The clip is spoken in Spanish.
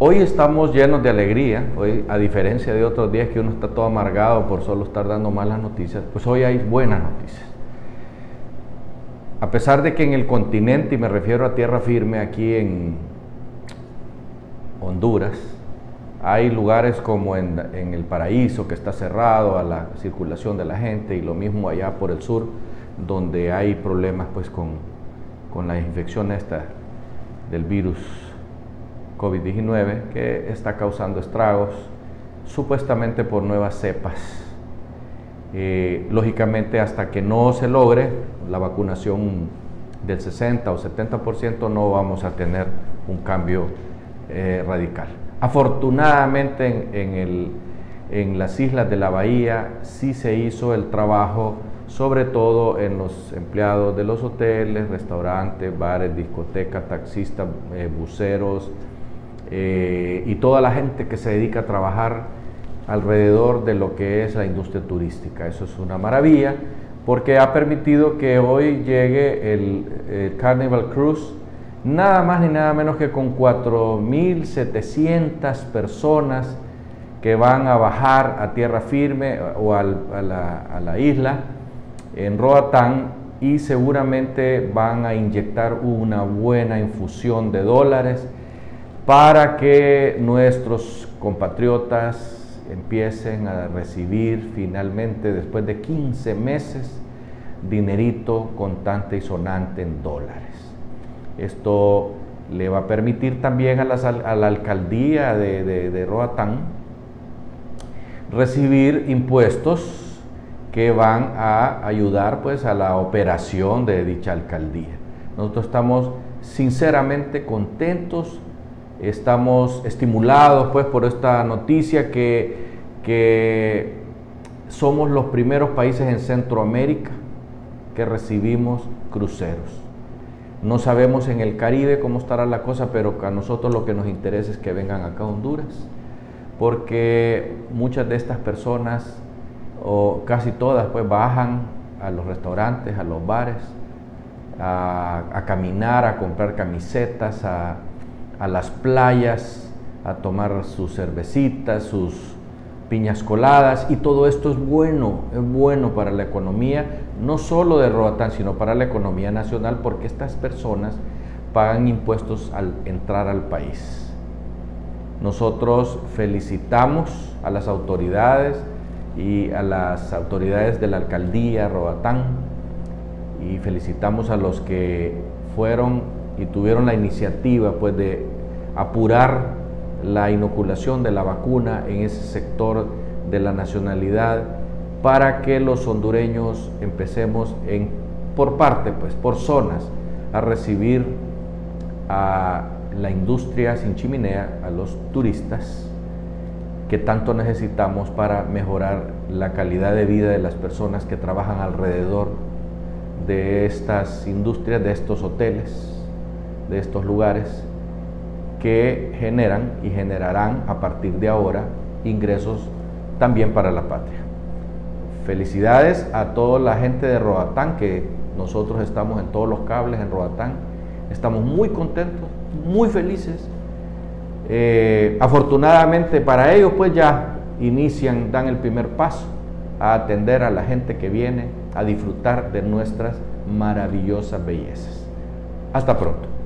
Hoy estamos llenos de alegría, hoy a diferencia de otros días que uno está todo amargado por solo estar dando malas noticias, pues hoy hay buenas noticias. A pesar de que en el continente, y me refiero a tierra firme aquí en Honduras, hay lugares como en, el paraíso que está cerrado a la circulación de la gente y lo mismo allá por el sur, donde hay problemas pues con, con la infección esta del virus COVID-19 que está causando estragos, supuestamente por nuevas cepas. Eh, lógicamente, hasta que no se logre la vacunación del 60 o 70%, no vamos a tener un cambio eh, radical. Afortunadamente, en, en las islas de la bahía sí se hizo el trabajo sobre todo en los empleados de los hoteles, restaurantes, bares, discotecas, taxistas, eh, buceros, eh, y toda la gente que se dedica a trabajar alrededor de lo que es la industria turística. Eso es una maravilla porque ha permitido que hoy llegue el, Carnival Cruise nada más ni nada menos que con 4.700 personas que van a bajar a tierra firme o a, la, a la isla en Roatán y seguramente van a inyectar una buena infusión de dólares para que nuestros compatriotas empiecen a recibir finalmente, después de 15 meses, dinerito contante y sonante en dólares. Esto le va a permitir también a, la alcaldía de, Roatán recibir impuestos que van a ayudar pues a la operación de dicha alcaldía. Nosotros estamos sinceramente contentos Estamos estimulados pues por esta noticia que, que somos los primeros países en Centroamérica que recibimos cruceros. No sabemos en el Caribe cómo estará la cosa, pero a nosotros lo que nos interesa es que vengan acá a Honduras, porque muchas de estas personas, o casi todas, pues bajan a los restaurantes, a los bares, a, a caminar, a comprar camisetas, a, a las playas a tomar sus cervecitas, sus piñas coladas y todo esto es bueno, es bueno para la economía, no solo de Roatán, sino para la economía nacional porque estas personas pagan impuestos al entrar al país. Nosotros felicitamos a las autoridades y a las autoridades de la alcaldía Roatán y felicitamos a los que fueron y tuvieron la iniciativa pues de apurar la inoculación de la vacuna en ese sector de la nacionalidad para que los hondureños empecemos en, por parte, pues por zonas, a recibir a la industria sin chimenea, a los turistas que tanto necesitamos para mejorar la calidad de vida de las personas que trabajan alrededor de estas industrias, de estos hoteles de estos lugares que generan y generarán a partir de ahora ingresos también para la patria. Felicidades a toda la gente de Roatán, que nosotros estamos en todos los cables en Roatán. Estamos muy contentos, muy felices. Eh, afortunadamente para ellos pues ya inician, dan el primer paso a atender a la gente que viene a disfrutar de nuestras maravillosas bellezas. Hasta pronto.